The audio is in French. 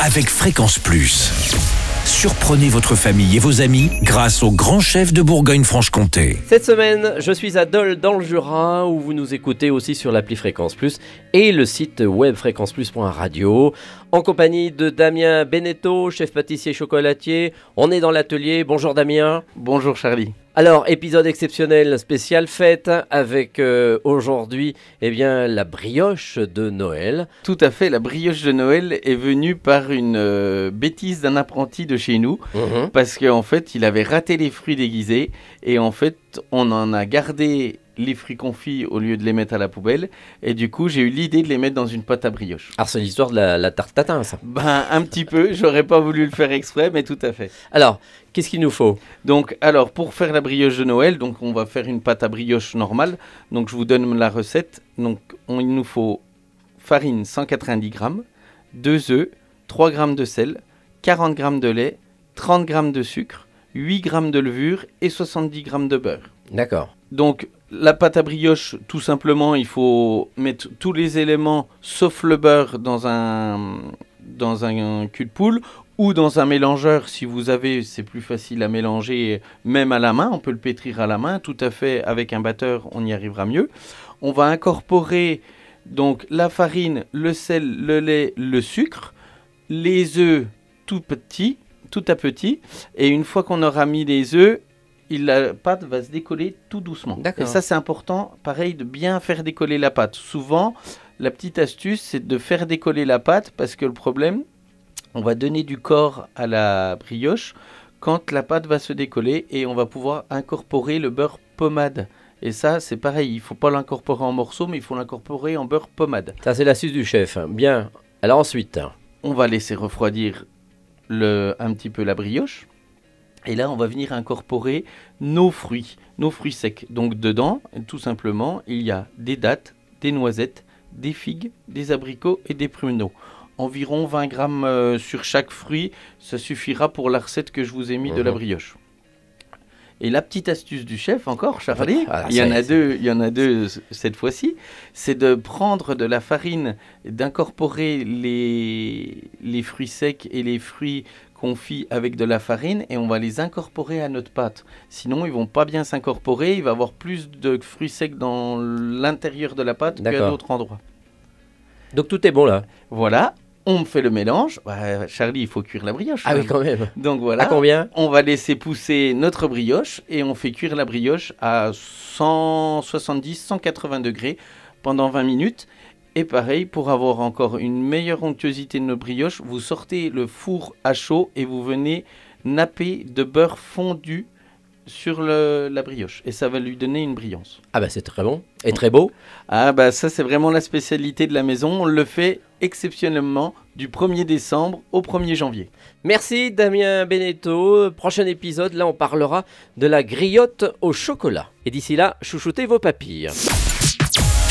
avec Fréquence Plus. Surprenez votre famille et vos amis grâce au grand chef de Bourgogne-Franche-Comté. Cette semaine, je suis à Dole dans le Jura où vous nous écoutez aussi sur l'appli Fréquence Plus et le site web fréquenceplus.radio en compagnie de Damien Beneteau, chef pâtissier chocolatier. On est dans l'atelier. Bonjour Damien. Bonjour Charlie. Alors, épisode exceptionnel, spécial fête, avec euh, aujourd'hui, eh bien, la brioche de Noël. Tout à fait, la brioche de Noël est venue par une euh, bêtise d'un apprenti de chez nous, Mhm. parce qu'en fait, il avait raté les fruits déguisés, et en fait, on en a gardé les fruits confits au lieu de les mettre à la poubelle, et du coup, j'ai eu l'idée de les mettre dans une pâte à brioche. Alors, c'est l'histoire de la, la tarte tatin, ça. Ben, un petit peu, j'aurais pas voulu le faire exprès, mais tout à fait. Alors, qu'est-ce qu'il nous faut? Donc, alors, pour faire la brioche de Noël, donc on va faire une pâte à brioche normale. Donc, je vous donne la recette. Donc, on- il nous faut farine 190 grammes, 2 œufs, 3 grammes de sel, 40 grammes de lait, 30 grammes de sucre, 8 grammes de levure et 70 grammes de beurre. D'accord. Donc, la pâte à brioche, tout simplement, il faut mettre tous les éléments sauf le beurre dans un, dans un cul de poule ou dans un mélangeur. Si vous avez, c'est plus facile à mélanger, même à la main. On peut le pétrir à la main, tout à fait. Avec un batteur, on y arrivera mieux. On va incorporer donc la farine, le sel, le lait, le sucre, les œufs tout petits, tout à petit. Et une fois qu'on aura mis les œufs, il- la pâte va se décoller tout doucement. D'accord. Et ça, c'est important, pareil, de bien faire décoller la pâte. Souvent, la petite astuce, c'est de faire décoller la pâte parce que le problème, on va donner du corps à la brioche quand la pâte va se décoller et on va pouvoir incorporer le beurre pommade. Et ça, c'est pareil, il faut pas l'incorporer en morceaux, mais il faut l'incorporer en beurre pommade. Ça, c'est l'astuce du chef. Bien. Alors ensuite, On va laisser refroidir le, un petit peu la brioche. Et là, on va venir incorporer nos fruits, nos fruits secs. Donc dedans, tout simplement, il y a des dattes, des noisettes, des figues, des abricots et des pruneaux. Environ 20 grammes euh, sur chaque fruit, ça suffira pour la recette que je vous ai mis de la Mhm. brioche. Et la petite astuce du chef encore, Charlie, Ah, il y en a deux, il y en a deux cette fois-ci, c'est de prendre de la farine, d'incorporer les, les fruits secs et les fruits confits avec de la farine et on va les incorporer à notre pâte. Sinon, ils vont pas bien s'incorporer, il va y avoir plus de fruits secs dans l'intérieur de la pâte qu'à d'autres endroits. donc tout est bon là. Voilà, on fait le mélange. Bah, Charlie, il faut cuire la brioche. Ah oui, quand même. quand même. Donc voilà. À combien? On va laisser pousser notre brioche et on fait cuire la brioche à 170-180 degrés pendant 20 minutes. Et pareil, pour avoir encore une meilleure onctuosité de nos brioches, vous sortez le four à chaud et vous venez napper de beurre fondu sur le- la brioche. Et ça va lui donner une brillance. Ah bah c'est très bon et très beau. Ah bah ça c'est vraiment la spécialité de la maison. On le fait exceptionnellement du 1er décembre au 1er janvier. Merci Damien Beneteau. Prochain épisode, là on parlera de la griotte au chocolat. Et d'ici là, chouchoutez vos papilles.